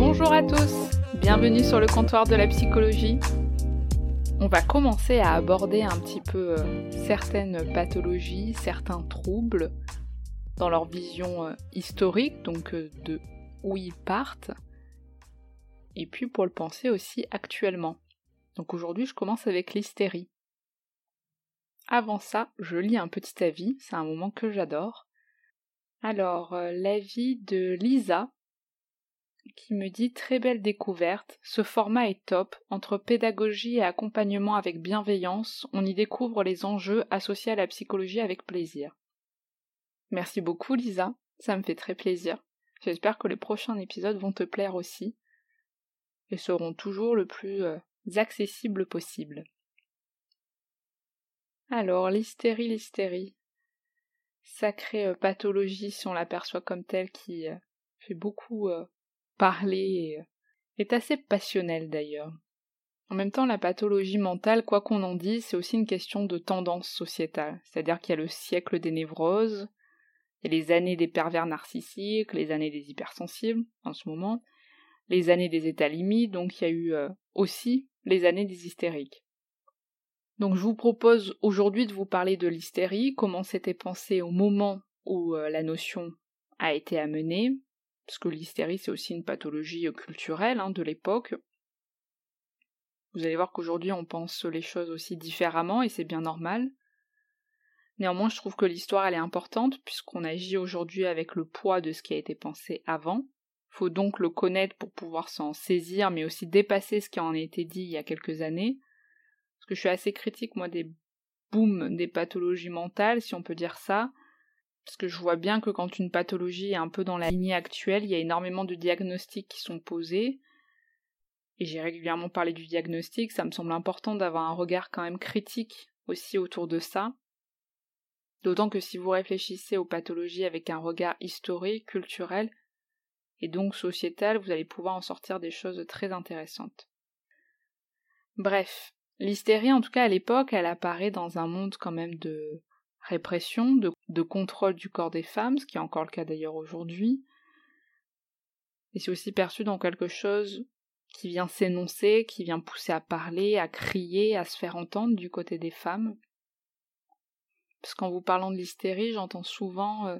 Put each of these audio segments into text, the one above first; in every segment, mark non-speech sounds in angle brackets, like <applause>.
Bonjour à tous, bienvenue sur le comptoir de la psychologie. On va commencer à aborder un petit peu euh, certaines pathologies, certains troubles dans leur vision euh, historique, donc euh, de où ils partent, et puis pour le penser aussi actuellement. Donc aujourd'hui je commence avec l'hystérie. Avant ça, je lis un petit avis, c'est un moment que j'adore. Alors, l'avis de Lisa, qui me dit très belle découverte, ce format est top, entre pédagogie et accompagnement avec bienveillance, on y découvre les enjeux associés à la psychologie avec plaisir. Merci beaucoup Lisa, ça me fait très plaisir. J'espère que les prochains épisodes vont te plaire aussi et seront toujours le plus euh, accessibles possible. Alors, l'hystérie, l'hystérie. Sacrée euh, pathologie si on l'aperçoit comme telle qui euh, fait beaucoup parler et est assez passionnelle d'ailleurs. En même temps, la pathologie mentale, quoi qu'on en dise, c'est aussi une question de tendance sociétale. C'est-à-dire qu'il y a le siècle des névroses, les années des pervers narcissiques, les années des hypersensibles, en ce moment, les années des états limites, donc il y a eu aussi les années des hystériques. Donc je vous propose aujourd'hui de vous parler de l'hystérie, comment c'était pensé au moment où la notion a été amenée, parce que l'hystérie c'est aussi une pathologie culturelle hein, de l'époque. Vous allez voir qu'aujourd'hui on pense les choses aussi différemment et c'est bien normal. Néanmoins, je trouve que l'histoire elle est importante puisqu'on agit aujourd'hui avec le poids de ce qui a été pensé avant. Faut donc le connaître pour pouvoir s'en saisir, mais aussi dépasser ce qui en a été dit il y a quelques années. Parce que je suis assez critique moi des booms des pathologies mentales, si on peut dire ça. Parce que je vois bien que quand une pathologie est un peu dans la lignée actuelle, il y a énormément de diagnostics qui sont posés. Et j'ai régulièrement parlé du diagnostic, ça me semble important d'avoir un regard quand même critique aussi autour de ça. D'autant que si vous réfléchissez aux pathologies avec un regard historique, culturel, et donc sociétal, vous allez pouvoir en sortir des choses très intéressantes. Bref, l'hystérie, en tout cas à l'époque, elle apparaît dans un monde quand même de répression, de, contrôle du corps des femmes, ce qui est encore le cas d'ailleurs aujourd'hui. Et c'est aussi perçu dans quelque chose qui vient s'énoncer, qui vient pousser à parler, à crier, à se faire entendre du côté des femmes. Parce qu'en vous parlant de l'hystérie, j'entends souvent euh,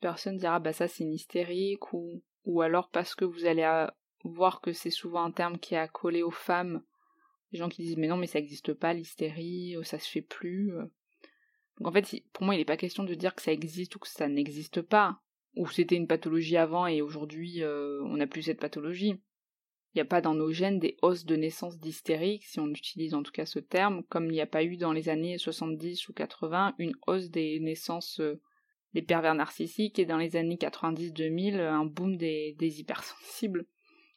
personnes dire ah bah ça c'est une hystérique ou alors parce que vous allez euh, voir que c'est souvent un terme qui est accolé aux femmes. Les gens qui disent mais non mais ça n'existe pas l'hystérie, euh, ça se fait plus. Donc en fait pour moi il n'est pas question de dire que ça existe ou que ça n'existe pas ou c'était une pathologie avant et aujourd'hui on n'a plus cette pathologie. Il n'y a pas dans nos gènes des hausses de naissance d'hystérique, si on utilise en tout cas ce terme, comme il n'y a pas eu dans les années 70 ou 80 une hausse des naissances des pervers narcissiques et dans les années 90-2000 un boom des, des hypersensibles.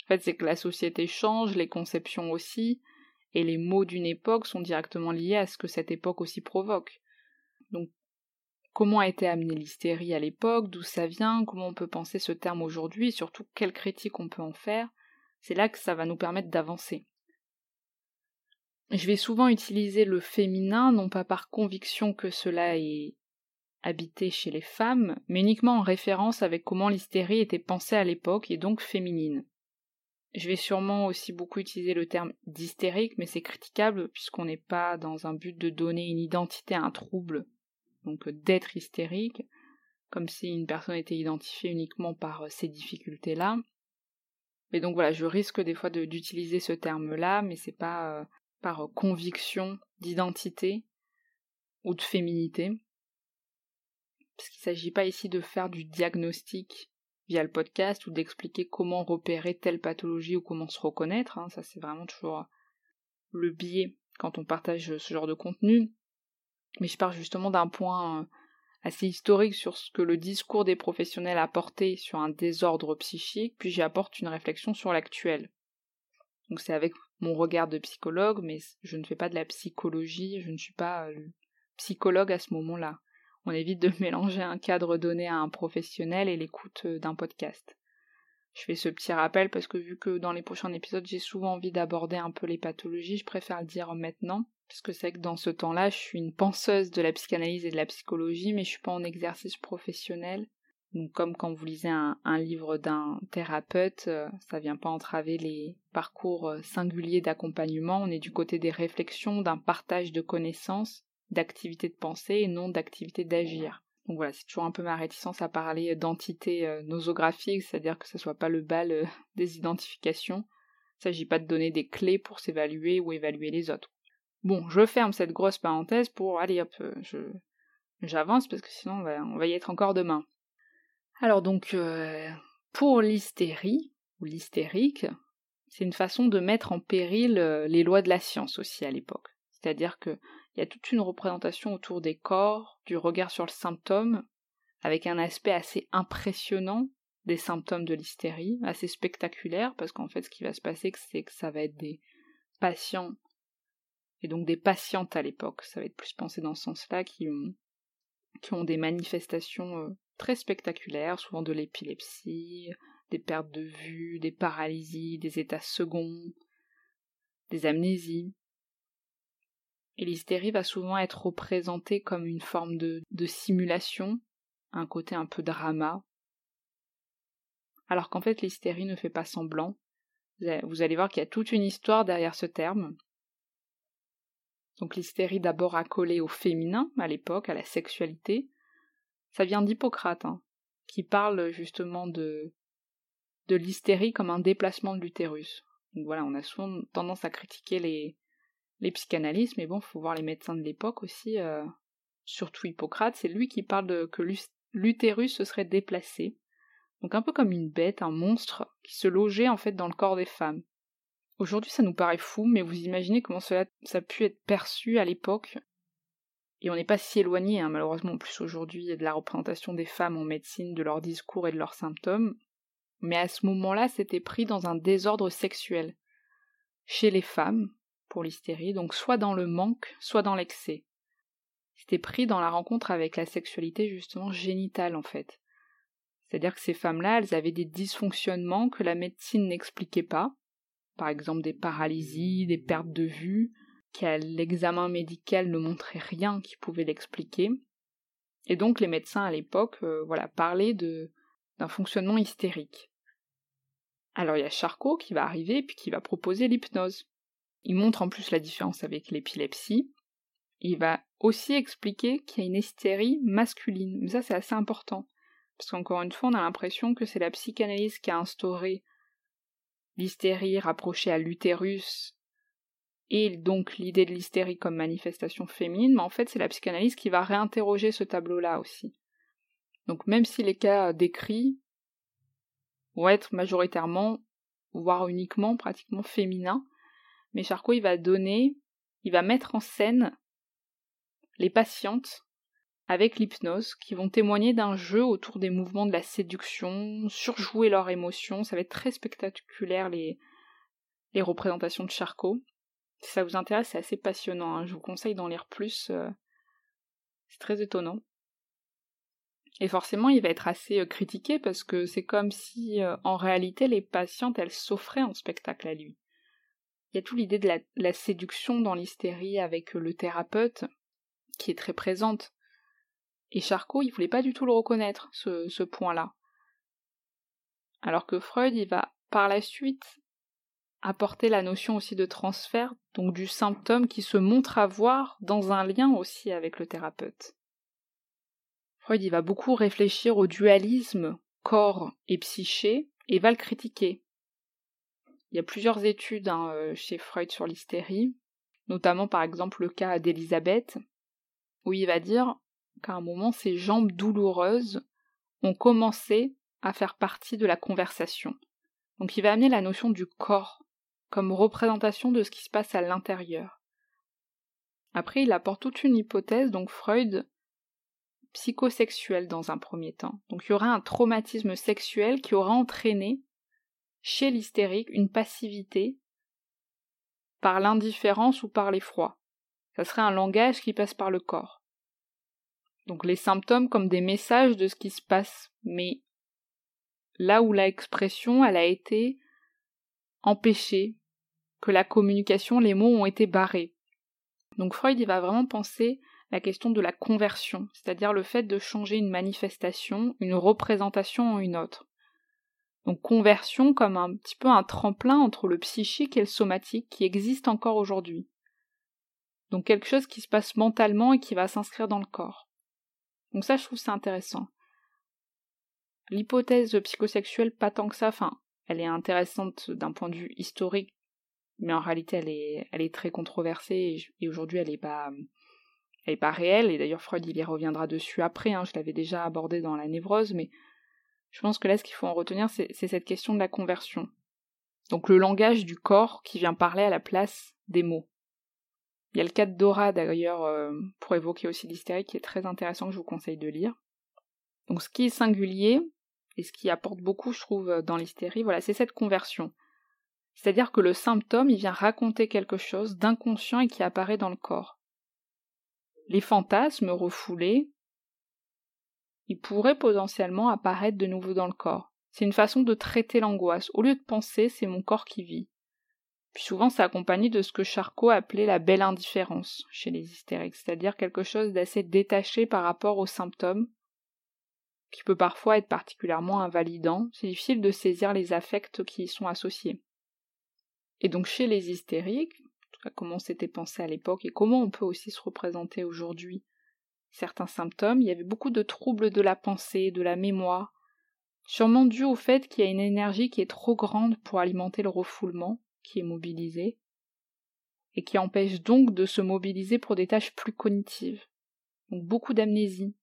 En fait, c'est que la société change, les conceptions aussi, et les mots d'une époque sont directement liés à ce que cette époque aussi provoque. Donc, comment a été amenée l'hystérie à l'époque, d'où ça vient, comment on peut penser ce terme aujourd'hui, et surtout quelle critique on peut en faire, c'est là que ça va nous permettre d'avancer. Je vais souvent utiliser le féminin, non pas par conviction que cela est habité chez les femmes, mais uniquement en référence avec comment l'hystérie était pensée à l'époque et donc féminine. Je vais sûrement aussi beaucoup utiliser le terme d'hystérique, mais c'est critiquable puisqu'on n'est pas dans un but de donner une identité à un trouble, donc d'être hystérique, comme si une personne était identifiée uniquement par ces difficultés-là. Mais donc voilà, je risque des fois d'utiliser ce terme-là, mais c'est pas euh, par conviction d'identité ou de féminité. Parce qu'il ne s'agit pas ici de faire du diagnostic via le podcast ou d'expliquer comment repérer telle pathologie ou comment se reconnaître. Hein. Ça, c'est vraiment toujours le biais quand on partage ce genre de contenu. Mais je pars justement d'un point euh, assez historique sur ce que le discours des professionnels a porté sur un désordre psychique, puis j'y apporte une réflexion sur l'actuel. Donc c'est avec mon regard de psychologue, mais je ne fais pas de la psychologie, je ne suis pas euh, psychologue à ce moment-là. On évite de <laughs> mélanger un cadre donné à un professionnel et l'écoute euh, d'un podcast. Je fais ce petit rappel parce que vu que dans les prochains épisodes j'ai souvent envie d'aborder un peu les pathologies, je préfère le dire maintenant, parce que c'est que dans ce temps-là je suis une penseuse de la psychanalyse et de la psychologie, mais je suis pas en exercice professionnel. Donc comme quand vous lisez un, livre d'un thérapeute, euh, ça vient pas entraver les parcours euh, singuliers d'accompagnement, on est du côté des réflexions, d'un partage de connaissances, d'activités de pensée et non d'activités d'agir. Donc voilà, c'est toujours un peu ma réticence à parler d'entité euh, nosographique, c'est-à-dire que ce soit pas le bal euh, <laughs> des identifications. Il s'agit pas de donner des clés pour s'évaluer ou évaluer les autres. Bon, je ferme cette grosse parenthèse pour aller hop, euh, je j'avance parce que sinon on va, y être encore demain. Alors donc pour l'hystérie ou l'hystérique, c'est une façon de mettre en péril les lois de la science aussi à l'époque. C'est-à-dire que il y a toute une représentation autour des corps, du regard sur le symptôme, avec un aspect assez impressionnant des symptômes de l'hystérie, assez spectaculaire, parce qu'en fait ce qui va se passer, c'est que ça va être des patients, et donc des patientes à l'époque, ça va être plus pensé dans ce sens-là, qui ont, qui ont des manifestations euh, très spectaculaires, souvent de l'épilepsie, des pertes de vue, des paralysies, des états seconds, des amnésies. Et l'hystérie va souvent être représentée comme une forme de, simulation, un côté un peu drama. Alors qu'en fait l'hystérie ne fait pas semblant. Vous allez voir qu'il y a toute une histoire derrière ce terme. Donc l'hystérie d'abord accolée au féminin à l'époque, à la sexualité. Ça vient d'Hippocrate, hein, qui parle justement de, de l'hystérie comme un déplacement de l'utérus. Donc voilà, on a souvent tendance à critiquer les, les psychanalystes, mais bon, faut voir les médecins de l'époque aussi, euh, surtout Hippocrate, c'est lui qui parle de que l'utérus se serait déplacé, donc un peu comme une bête, un monstre, qui se logeait en fait dans le corps des femmes. Aujourd'hui ça nous paraît fou, mais vous imaginez comment cela ça a pu être perçu à l'époque, et on n'est pas si éloigné, hein, malheureusement, en plus aujourd'hui, de la représentation des femmes en médecine, de leurs discours et de leurs symptômes, mais à ce moment-là, c'était pris dans un désordre sexuel. Chez les femmes, l'hystérie, donc soit dans le manque, soit dans l'excès. C'était pris dans la rencontre avec la sexualité justement génitale en fait. C'est-à-dire que ces femmes-là, elles avaient des dysfonctionnements que la médecine n'expliquait pas, par exemple des paralysies, des pertes de vue, qu'à l'examen médical ne montrait rien qui pouvait l'expliquer. Et donc les médecins à l'époque, euh, voilà, parlaient de d'un fonctionnement hystérique. Alors il y a Charcot qui va arriver puis qui va proposer l'hypnose. Il montre en plus la différence avec l'épilepsie. Il va aussi expliquer qu'il y a une hystérie masculine. Mais ça, c'est assez important. Parce qu'encore une fois, on a l'impression que c'est la psychanalyse qui a instauré l'hystérie rapprochée à l'utérus et donc l'idée de l'hystérie comme manifestation féminine, mais en fait, c'est la psychanalyse qui va réinterroger ce tableau-là aussi. Donc même si les cas décrits vont être majoritairement, voire uniquement, pratiquement féminins, mais Charcot, il va donner, il va mettre en scène les patientes avec l'hypnose qui vont témoigner d'un jeu autour des mouvements de la séduction, surjouer leurs émotions. Ça va être très spectaculaire les, représentations de Charcot. Si ça vous intéresse, c'est assez passionnant. Hein. Je vous conseille d'en lire plus. Euh, c'est très étonnant. Et forcément, il va être assez euh, critiqué parce que c'est comme si, euh, en réalité, les patientes, elles s'offraient en spectacle à lui. Il y a tout l'idée de la, séduction dans l'hystérie avec le thérapeute, qui est très présente. Et Charcot, il voulait pas du tout le reconnaître, ce, ce point-là. Alors que Freud, il va par la suite apporter la notion aussi de transfert, donc du symptôme qui se montre avoir dans un lien aussi avec le thérapeute. Freud, il va beaucoup réfléchir au dualisme corps et psyché et va le critiquer. Il y a plusieurs études hein, euh, chez Freud sur l'hystérie, notamment par exemple le cas d'Elisabeth, où il va dire qu'à un moment ses jambes douloureuses ont commencé à faire partie de la conversation. Donc il va amener la notion du corps comme représentation de ce qui se passe à l'intérieur. Après, il apporte toute une hypothèse, donc Freud, psychosexuelle dans un premier temps. Donc il y aura un traumatisme sexuel qui aura entraîné chez l'hystérique une passivité par l'indifférence ou par l'effroi. Ça serait un langage qui passe par le corps. Donc les symptômes comme des messages de ce qui se passe, mais là où l'expression elle a été empêchée, que la communication, les mots ont été barrés. Donc Freud il va vraiment penser la question de la conversion, c'est-à-dire le fait de changer une manifestation, une représentation en une autre. Donc conversion comme un petit peu un tremplin entre le psychique et le somatique qui existe encore aujourd'hui. Donc quelque chose qui se passe mentalement et qui va s'inscrire dans le corps. Donc ça je trouve ça intéressant. L'hypothèse psychosexuelle pas tant que ça, enfin elle est intéressante d'un point de vue historique, mais en réalité elle est, elle est très controversée et, aujourd'hui elle est pas elle est pas réelle, et d'ailleurs Freud il y reviendra dessus après, hein, je l'avais déjà abordé dans la névrose, mais je pense que là, ce qu'il faut en retenir, c'est cette question de la conversion. Donc le langage du corps qui vient parler à la place des mots. Il y a le cas de Dora d'ailleurs euh, pour évoquer aussi l'hystérie qui est très intéressant que je vous conseille de lire. Donc ce qui est singulier et ce qui apporte beaucoup je trouve dans l'hystérie, voilà, c'est cette conversion. C'est-à-dire que le symptôme, il vient raconter quelque chose d'inconscient et qui apparaît dans le corps. Les fantasmes refoulés, il pourrait potentiellement apparaître de nouveau dans le corps. C'est une façon de traiter l'angoisse. Au lieu de penser, c'est mon corps qui vit. Puis souvent, c'est accompagné de ce que Charcot appelait la belle indifférence chez les hystériques, c'est-à-dire quelque chose d'assez détaché par rapport aux symptômes, qui peut parfois être particulièrement invalidant. C'est difficile de saisir les affects qui y sont associés. Et donc, chez les hystériques, comment c'était pensé à l'époque et comment on peut aussi se représenter aujourd'hui certains symptômes, il y avait beaucoup de troubles de la pensée, de la mémoire, sûrement dû au fait qu'il y a une énergie qui est trop grande pour alimenter le refoulement, qui est mobilisé, et qui empêche donc de se mobiliser pour des tâches plus cognitives. Donc beaucoup d'amnésie.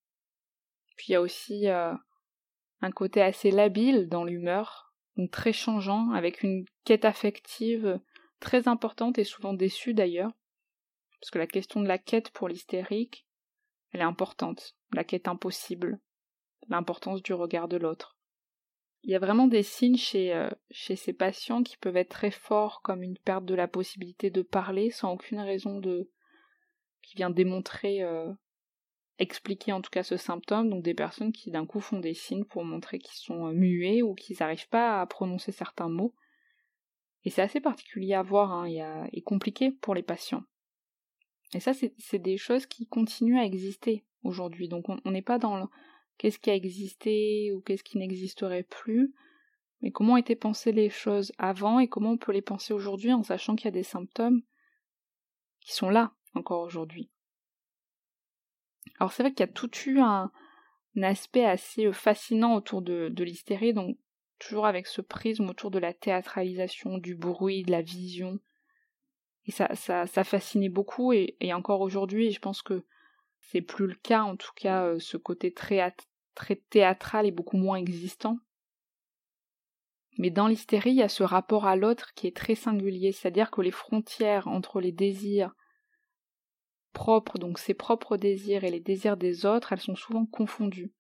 Puis il y a aussi euh, un côté assez labile dans l'humeur, donc très changeant, avec une quête affective très importante et souvent déçue d'ailleurs, parce que la question de la quête pour l'hystérique, elle est importante, la quête impossible, l'importance du regard de l'autre. Il y a vraiment des signes chez, euh, chez ces patients qui peuvent être très forts, comme une perte de la possibilité de parler sans aucune raison de qui vient démontrer, euh, expliquer en tout cas ce symptôme, donc des personnes qui d'un coup font des signes pour montrer qu'ils sont euh, muets ou qu'ils n'arrivent pas à prononcer certains mots. Et c'est assez particulier à voir hein, et compliqué pour les patients. Et ça, c'est des choses qui continuent à exister aujourd'hui. Donc on n'est pas dans qu'est-ce qui a existé ou qu'est-ce qui n'existerait plus, mais comment étaient pensées les choses avant et comment on peut les penser aujourd'hui en sachant qu'il y a des symptômes qui sont là encore aujourd'hui. Alors c'est vrai qu'il y a tout eu un, aspect assez euh, fascinant autour de, de l'hystérie, donc toujours avec ce prisme autour de la théâtralisation, du bruit, de la vision, et ça, fascinait beaucoup, et, encore aujourd'hui, je pense que c'est plus le cas, en tout cas, euh, ce côté très, très théâtral est beaucoup moins existant. Mais dans l'hystérie, il y a ce rapport à l'autre qui est très singulier, c'est-à-dire que les frontières entre les désirs propres, donc ses propres désirs, et les désirs des autres, elles sont souvent confondues.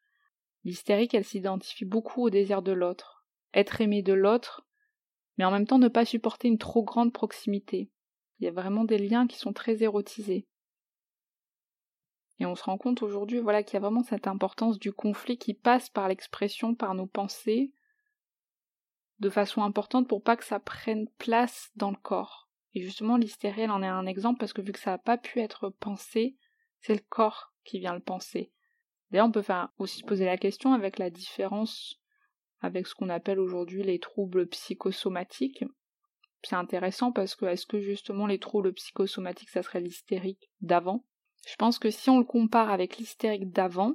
L'hystérique, elle s'identifie beaucoup au désir de l'autre, être aimé de l'autre, mais en même temps ne pas supporter une trop grande proximité. Il y a vraiment des liens qui sont très érotisés. Et on se rend compte aujourd'hui voilà, qu'il y a vraiment cette importance du conflit qui passe par l'expression, par nos pensées, de façon importante pour pas que ça prenne place dans le corps. Et justement, l'hystérie, en est un exemple parce que vu que ça n'a pas pu être pensé, c'est le corps qui vient le penser. D'ailleurs, on peut faire aussi se poser la question avec la différence avec ce qu'on appelle aujourd'hui les troubles psychosomatiques c'est intéressant parce que est-ce que justement les troubles psychosomatiques ça serait l'hystérique d'avant? Je pense que si on le compare avec l'hystérique d'avant,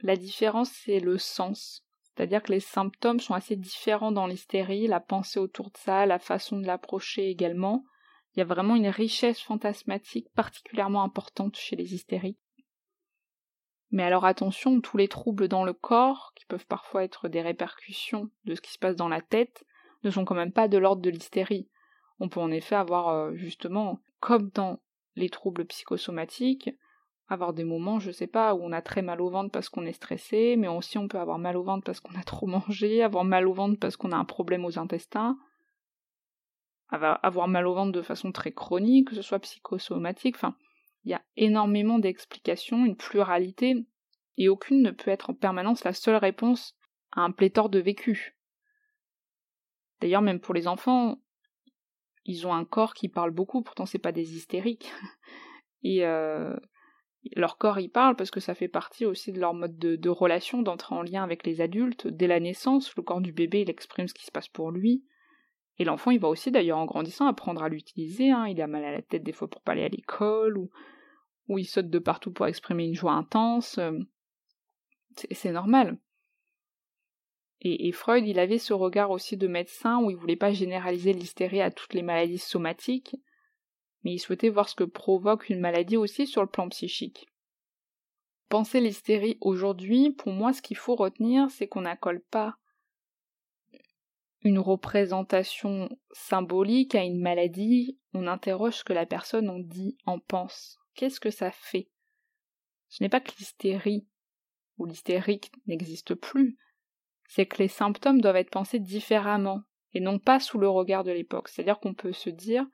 la différence c'est le sens. C'est-à-dire que les symptômes sont assez différents dans l'hystérie, la pensée autour de ça, la façon de l'approcher également. Il y a vraiment une richesse fantasmatique particulièrement importante chez les hystériques. Mais alors attention, tous les troubles dans le corps, qui peuvent parfois être des répercussions de ce qui se passe dans la tête, ne sont quand même pas de l'ordre de l'hystérie. On peut en effet avoir euh, justement, comme dans les troubles psychosomatiques, avoir des moments, je sais pas, où on a très mal au ventre parce qu'on est stressé, mais aussi on peut avoir mal au ventre parce qu'on a trop <laughs> mangé, avoir mal au ventre parce qu'on a un problème aux intestins, avoir mal au ventre de façon très chronique, que ce soit psychosomatique, enfin, il y a énormément d'explications, une pluralité, et aucune ne peut être en permanence la seule réponse à un pléthore de vécu. D'ailleurs, même pour les enfants, ils ont un corps qui parle beaucoup, pourtant c'est pas des hystériques. <laughs> Et euh, leur corps y parle parce que ça fait partie aussi de leur mode de, relation, d'entrer en lien avec les adultes. Dès la naissance, le corps du bébé, il exprime ce qui se passe pour lui. Et l'enfant, il va aussi d'ailleurs en grandissant apprendre à l'utiliser. Hein. Il a mal à la tête des fois pour pas aller à l'école, ou, ou il saute de partout pour exprimer une joie intense. C'est normal. Et, Freud, il avait ce regard aussi de médecin où il voulait pas généraliser l'hystérie à toutes les maladies somatiques, mais il souhaitait voir ce que provoque une maladie aussi sur le plan psychique. Penser l'hystérie aujourd'hui, pour moi, ce qu'il faut retenir, c'est qu'on n'accole pas une représentation symbolique à une maladie, on interroge ce que la personne en dit, en pense. Qu'est-ce que ça fait? Ce n'est pas que l'hystérie ou l'hystérique n'existe plus, c'est que les symptômes doivent être pensés différemment, et non pas sous le regard de l'époque. C'est-à-dire qu'on peut se dire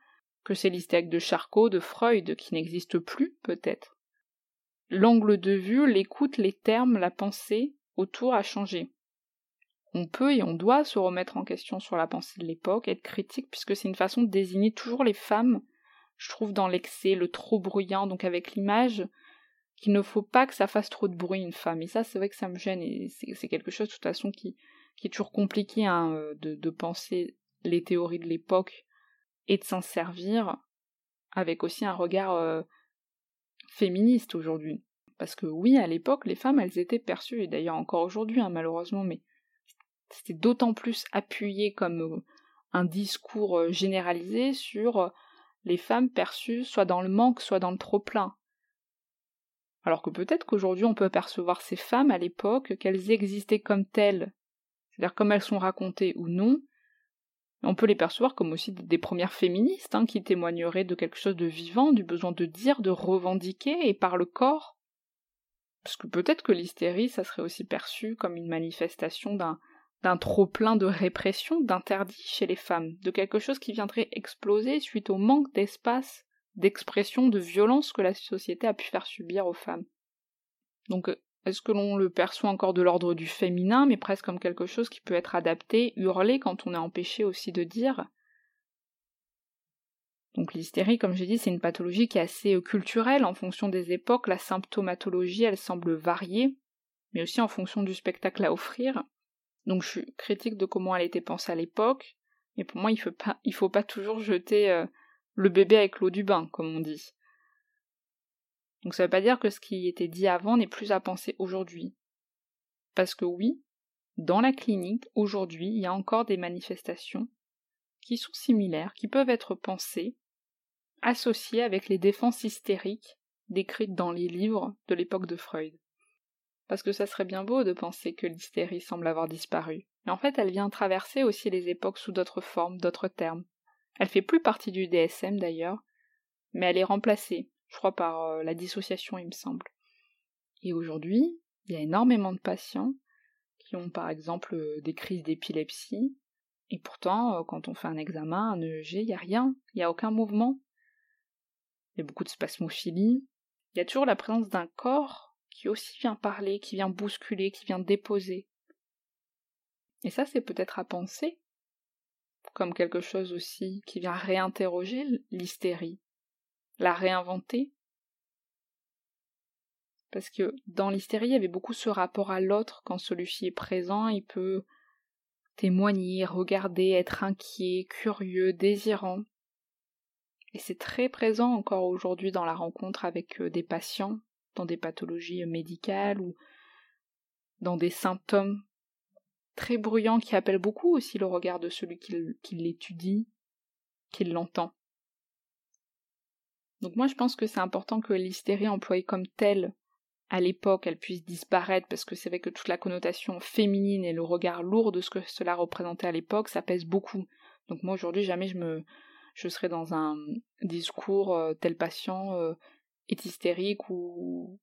que c'est l'hystérique de Charcot, de Freud, qui n'existe plus, peut-être. L'angle de vue, l'écoute, les termes, la pensée autour a changé on peut et on doit se remettre en question sur la pensée de l'époque, être critique, puisque c'est une façon de désigner toujours les femmes, je trouve, dans l'excès, le trop bruyant, donc avec l'image qu'il ne faut pas que ça fasse trop de bruit une femme. Et ça, c'est vrai que ça me gêne, et c'est quelque chose, de toute façon, qui, est toujours compliqué hein, euh, de, penser les théories de l'époque et de s'en servir avec aussi un regard euh, féministe aujourd'hui. Parce que oui, à l'époque, les femmes, elles étaient perçues, et d'ailleurs encore aujourd'hui, hein, malheureusement, mais c'était d'autant plus appuyé comme euh, un discours généralisé sur les femmes perçues soit dans le manque, soit dans le trop-plein. Alors que peut-être qu'aujourd'hui on peut percevoir ces femmes à l'époque, qu'elles existaient comme telles, c'est-à-dire comme elles sont racontées ou non, on peut les percevoir comme aussi des premières féministes, hein, qui témoigneraient de quelque chose de vivant, du besoin de dire, de revendiquer, et par le corps. Parce que peut-être que l'hystérie, ça serait aussi perçu comme une manifestation d'un d'un trop-plein de répression, d'interdit chez les femmes, de quelque chose qui viendrait exploser suite au manque d'espace, d'expression, de violence que la société a pu faire subir aux femmes. Donc, est-ce que l'on le perçoit encore de l'ordre du féminin, mais presque comme quelque chose qui peut être adapté, hurlé quand on est empêché aussi de dire? Donc l'hystérie, comme j'ai dit, c'est une pathologie qui est assez euh, culturelle en fonction des époques. La symptomatologie, elle semble varier, mais aussi en fonction du spectacle à offrir. Donc je suis critique de comment elle été pensée à l'époque, mais pour moi il il faut pas toujours jeter euh, le bébé avec l'eau du bain, comme on dit. Donc ça veut pas dire que ce qui était dit avant n'est plus à penser aujourd'hui. Parce que oui, dans la clinique, aujourd'hui, il y a encore des manifestations qui sont similaires, qui peuvent être pensées, associées avec les défenses hystériques décrites dans les livres de l'époque de Freud parce que ça serait bien beau de penser que l'hystérie semble avoir disparu. Mais en fait, elle vient traverser aussi les époques sous d'autres formes, d'autres termes. Elle fait plus partie du DSM d'ailleurs, mais elle est remplacée, je crois, par euh, la dissociation, il me semble. Et aujourd'hui, il y a énormément de patients qui ont par exemple euh, des crises d'épilepsie, et pourtant, euh, quand on fait un examen, un EEG, il n'y a rien, il n'y a aucun mouvement. Il y a beaucoup de spasmophilie. Il y a toujours la présence d'un corps qui aussi vient parler, qui vient bousculer, qui vient déposer. Et ça, c'est peut-être à penser comme quelque chose aussi qui vient réinterroger l'hystérie, la réinventer. Parce que dans l'hystérie, il y avait beaucoup ce rapport à l'autre, quand celui-ci est présent, il peut témoigner, regarder, être inquiet, curieux, désirant. Et c'est très présent encore aujourd'hui dans la rencontre avec euh, des patients, dans des pathologies médicales ou dans des symptômes très bruyants qui appellent beaucoup aussi le regard de celui qui l'étudie, qui l'entend. Donc moi je pense que c'est important que l'hystérie employée comme telle à l'époque elle puisse disparaître parce que c'est vrai que toute la connotation féminine et le regard lourd de ce que cela représentait à l'époque, ça pèse beaucoup. Donc moi aujourd'hui jamais je me je serais dans un discours euh, tel patient euh, est hystérique ou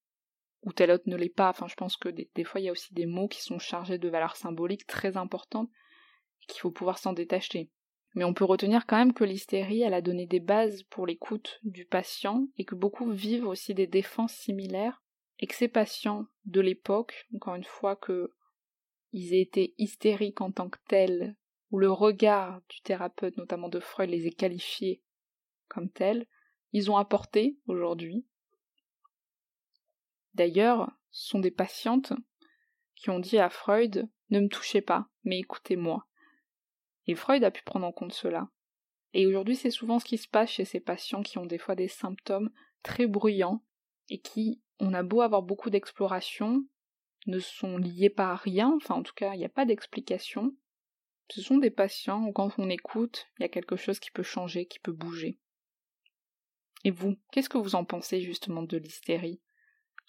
ou tel autre ne l'est pas. Enfin je pense que des, fois il y a aussi des mots qui sont chargés de valeurs symboliques très importantes qu'il faut pouvoir s'en détacher. Mais on peut retenir quand même que l'hystérie, elle a donné des bases pour l'écoute du patient et que beaucoup vivent aussi des défenses similaires et que ces patients de l'époque, encore une fois que ils aient été hystériques en tant que tels, ou le regard du thérapeute, notamment de Freud, les ait qualifiés comme tels, ils ont apporté aujourd'hui. D'ailleurs, ce sont des patientes qui ont dit à Freud Ne me touchez pas, mais écoutez-moi. Et Freud a pu prendre en compte cela. Et aujourd'hui, c'est souvent ce qui se passe chez ces patients qui ont des fois des symptômes très bruyants et qui on a beau avoir beaucoup d'explorations, ne sont liés par rien, enfin en tout cas il n'y a pas d'explication. Ce sont des patients où quand on écoute, il y a quelque chose qui peut changer, qui peut bouger. Et vous, qu'est-ce que vous en pensez justement de l'hystérie?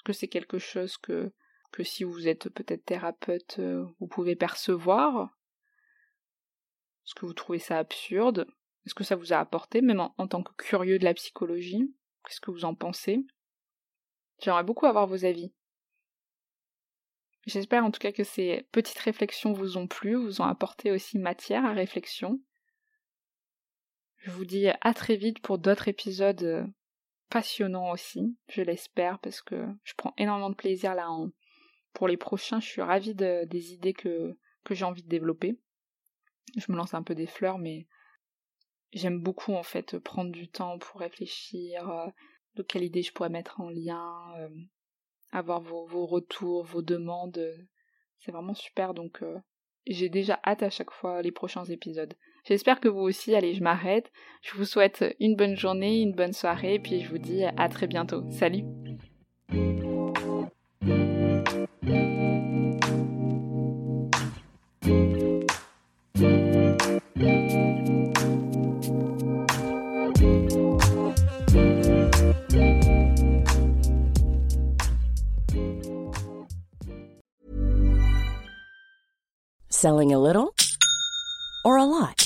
Que c'est quelque chose que, si vous êtes peut-être thérapeute, euh, vous pouvez percevoir? Est-ce que vous trouvez ça absurde? Est-ce que ça vous a apporté, même en tant que curieux de la psychologie? Qu'est-ce que vous en pensez? J'aimerais beaucoup avoir vos avis. J'espère en tout cas que ces petites réflexions vous ont plu, vous ont apporté aussi matière à réflexion. Je vous dis à très vite pour d'autres épisodes passionnants aussi, je l'espère, parce que je prends énormément de plaisir là en... pour les prochains. Je suis ravie des idées que, j'ai envie de développer. Je me lance un peu des fleurs, mais j'aime beaucoup en fait prendre du temps pour réfléchir, euh, de quelle idée je pourrais mettre en lien, euh, avoir vos, vos, retours, vos demandes. C'est vraiment super, donc euh, j'ai déjà hâte à chaque fois les prochains épisodes. J'espère que vous aussi, allez, je m'arrête. Je vous souhaite une bonne journée, une bonne soirée, et puis je vous dis à très bientôt. Salut Selling a little or a lot?